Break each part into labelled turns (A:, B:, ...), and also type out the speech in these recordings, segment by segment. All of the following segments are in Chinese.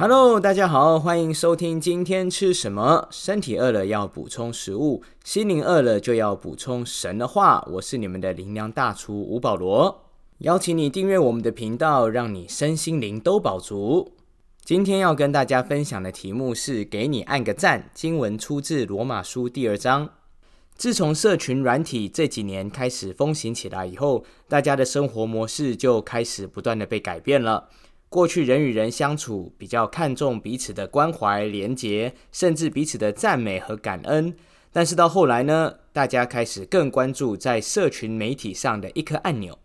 A: Hello，大家好，欢迎收听今天吃什么。身体饿了要补充食物，心灵饿了就要补充神的话。我是你们的灵粮大厨吴保罗，邀请你订阅我们的频道，让你身心灵都饱足。今天要跟大家分享的题目是“给你按个赞”。经文出自罗马书第二章。自从社群软体这几年开始风行起来以后，大家的生活模式就开始不断的被改变了。过去人与人相处比较看重彼此的关怀、连结，甚至彼此的赞美和感恩。但是到后来呢，大家开始更关注在社群媒体上的一颗按钮。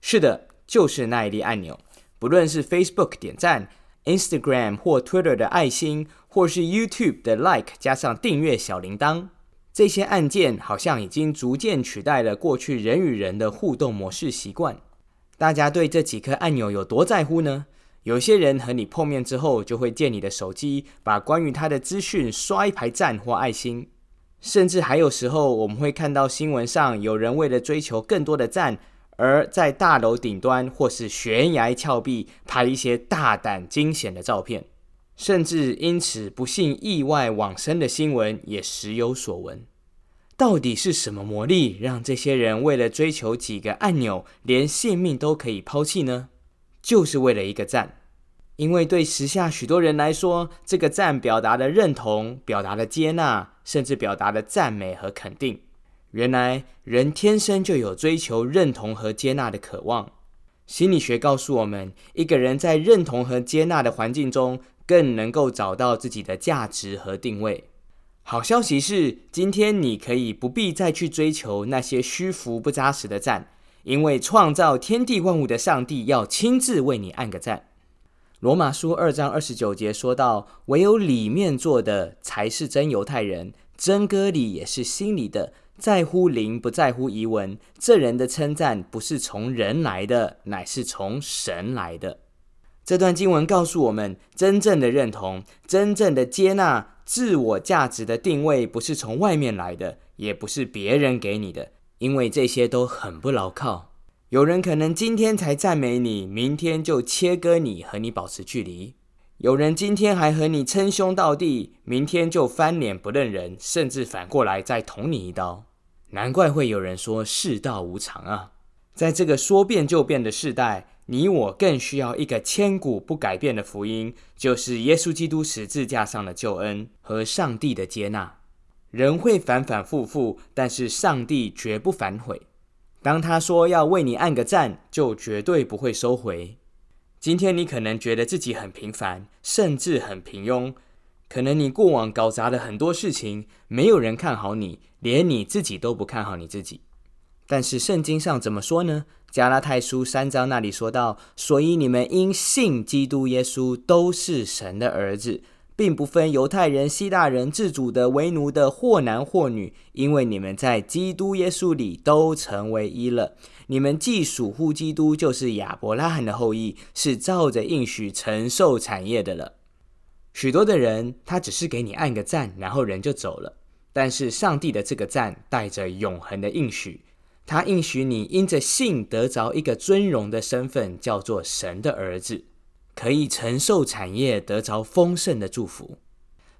A: 是的，就是那一粒按钮。不论是 Facebook 点赞、Instagram 或 Twitter 的爱心，或是 YouTube 的 Like 加上订阅小铃铛。这些按键好像已经逐渐取代了过去人与人的互动模式习惯。大家对这几颗按钮有多在乎呢？有些人和你碰面之后，就会借你的手机，把关于他的资讯刷一排赞或爱心。甚至还有时候，我们会看到新闻上有人为了追求更多的赞，而在大楼顶端或是悬崖峭壁拍一些大胆惊险的照片。甚至因此不幸意外往生的新闻也时有所闻。到底是什么魔力让这些人为了追求几个按钮，连性命都可以抛弃呢？就是为了一个赞。因为对时下许多人来说，这个赞表达的认同、表达的接纳，甚至表达的赞美和肯定。原来人天生就有追求认同和接纳的渴望。心理学告诉我们，一个人在认同和接纳的环境中。更能够找到自己的价值和定位。好消息是，今天你可以不必再去追求那些虚浮不扎实的赞，因为创造天地万物的上帝要亲自为你按个赞。罗马书二章二十九节说到：“唯有里面做的才是真犹太人，真歌里也是心里的，在乎灵不在乎仪文。这人的称赞不是从人来的，乃是从神来的。”这段经文告诉我们，真正的认同、真正的接纳自我价值的定位，不是从外面来的，也不是别人给你的，因为这些都很不牢靠。有人可能今天才赞美你，明天就切割你，和你保持距离；有人今天还和你称兄道弟，明天就翻脸不认人，甚至反过来再捅你一刀。难怪会有人说世道无常啊！在这个说变就变的时代。你我更需要一个千古不改变的福音，就是耶稣基督十字架上的救恩和上帝的接纳。人会反反复复，但是上帝绝不反悔。当他说要为你按个赞，就绝对不会收回。今天你可能觉得自己很平凡，甚至很平庸，可能你过往搞砸了很多事情，没有人看好你，连你自己都不看好你自己。但是圣经上怎么说呢？加拉太书三章那里说到：“所以你们因信基督耶稣，都是神的儿子，并不分犹太人、希腊人、自主的、为奴的，或男或女，因为你们在基督耶稣里都成为一了。你们既属乎基督，就是亚伯拉罕的后裔，是照着应许承受产业的了。”许多的人，他只是给你按个赞，然后人就走了。但是上帝的这个赞，带着永恒的应许。他应许你，因着信得着一个尊荣的身份，叫做神的儿子，可以承受产业，得着丰盛的祝福。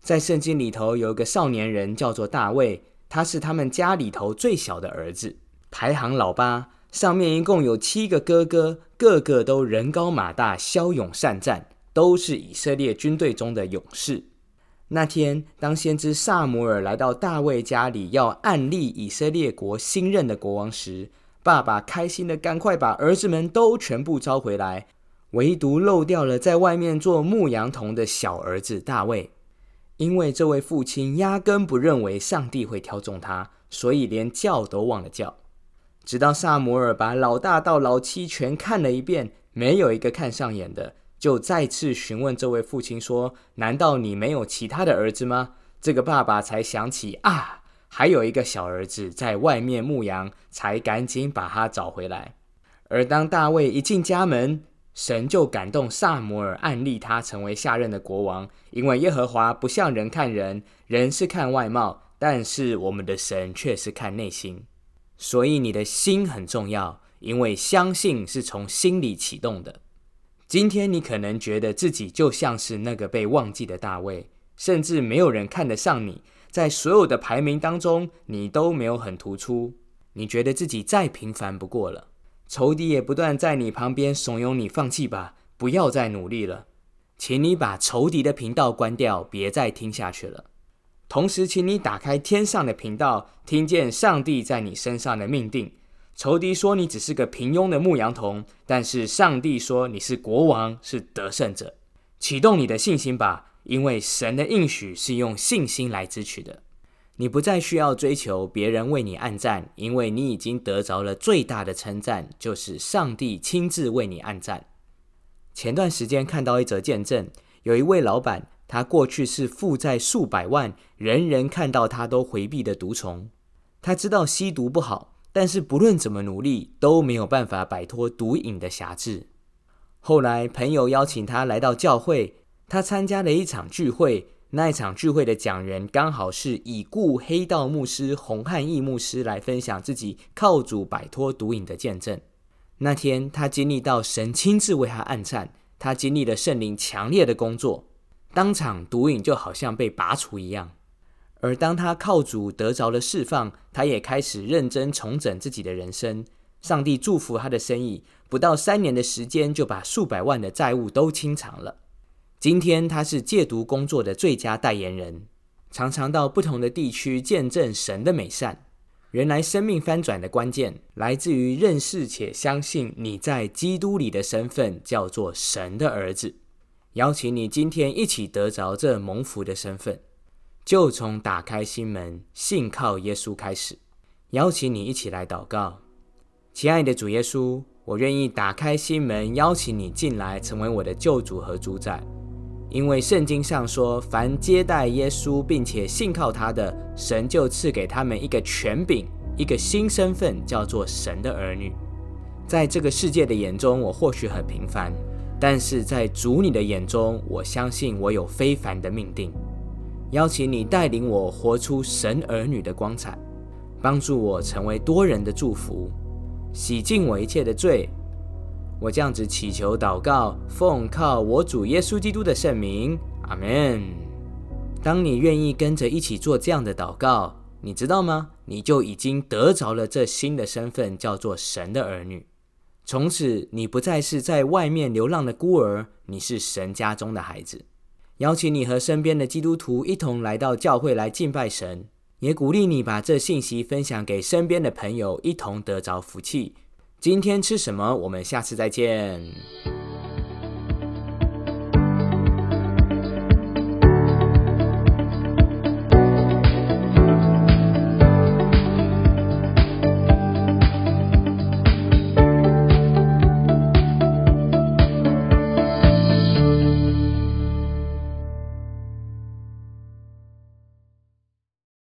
A: 在圣经里头，有一个少年人叫做大卫，他是他们家里头最小的儿子，排行老八。上面一共有七个哥哥，个个都人高马大，骁勇善战，都是以色列军队中的勇士。那天，当先知萨姆尔来到大卫家里，要暗立以色列国新任的国王时，爸爸开心的赶快把儿子们都全部招回来，唯独漏掉了在外面做牧羊童的小儿子大卫。因为这位父亲压根不认为上帝会挑中他，所以连叫都忘了叫。直到萨摩尔把老大到老七全看了一遍，没有一个看上眼的。就再次询问这位父亲说：“难道你没有其他的儿子吗？”这个爸爸才想起啊，还有一个小儿子在外面牧羊，才赶紧把他找回来。而当大卫一进家门，神就感动萨摩尔，暗立他成为下任的国王。因为耶和华不像人看人，人是看外貌，但是我们的神却是看内心。所以你的心很重要，因为相信是从心里启动的。今天你可能觉得自己就像是那个被忘记的大卫，甚至没有人看得上你，在所有的排名当中，你都没有很突出。你觉得自己再平凡不过了，仇敌也不断在你旁边怂恿你放弃吧，不要再努力了。请你把仇敌的频道关掉，别再听下去了。同时，请你打开天上的频道，听见上帝在你身上的命定。仇敌说你只是个平庸的牧羊童，但是上帝说你是国王，是得胜者。启动你的信心吧，因为神的应许是用信心来支取的。你不再需要追求别人为你暗赞，因为你已经得着了最大的称赞，就是上帝亲自为你暗赞。前段时间看到一则见证，有一位老板，他过去是负债数百万，人人看到他都回避的毒虫。他知道吸毒不好。但是不论怎么努力，都没有办法摆脱毒瘾的辖制。后来朋友邀请他来到教会，他参加了一场聚会。那一场聚会的讲员刚好是已故黑道牧师洪汉义牧师，来分享自己靠主摆脱毒瘾的见证。那天他经历到神亲自为他暗赞，他经历了圣灵强烈的工作，当场毒瘾就好像被拔除一样。而当他靠主得着了释放，他也开始认真重整自己的人生。上帝祝福他的生意，不到三年的时间就把数百万的债务都清偿了。今天他是戒毒工作的最佳代言人，常常到不同的地区见证神的美善。原来生命翻转的关键来自于认识且相信你在基督里的身份叫做神的儿子。邀请你今天一起得着这蒙福的身份。就从打开心门、信靠耶稣开始，邀请你一起来祷告，亲爱的主耶稣，我愿意打开心门，邀请你进来，成为我的救主和主宰。因为圣经上说，凡接待耶稣并且信靠他的，神就赐给他们一个权柄，一个新身份，叫做神的儿女。在这个世界的眼中，我或许很平凡，但是在主你的眼中，我相信我有非凡的命定。邀请你带领我活出神儿女的光彩，帮助我成为多人的祝福，洗净我一切的罪。我这样子祈求祷告，奉靠我主耶稣基督的圣名，阿门。当你愿意跟着一起做这样的祷告，你知道吗？你就已经得着了这新的身份，叫做神的儿女。从此，你不再是在外面流浪的孤儿，你是神家中的孩子。邀请你和身边的基督徒一同来到教会来敬拜神，也鼓励你把这信息分享给身边的朋友，一同得着福气。今天吃什么？我们下次再见。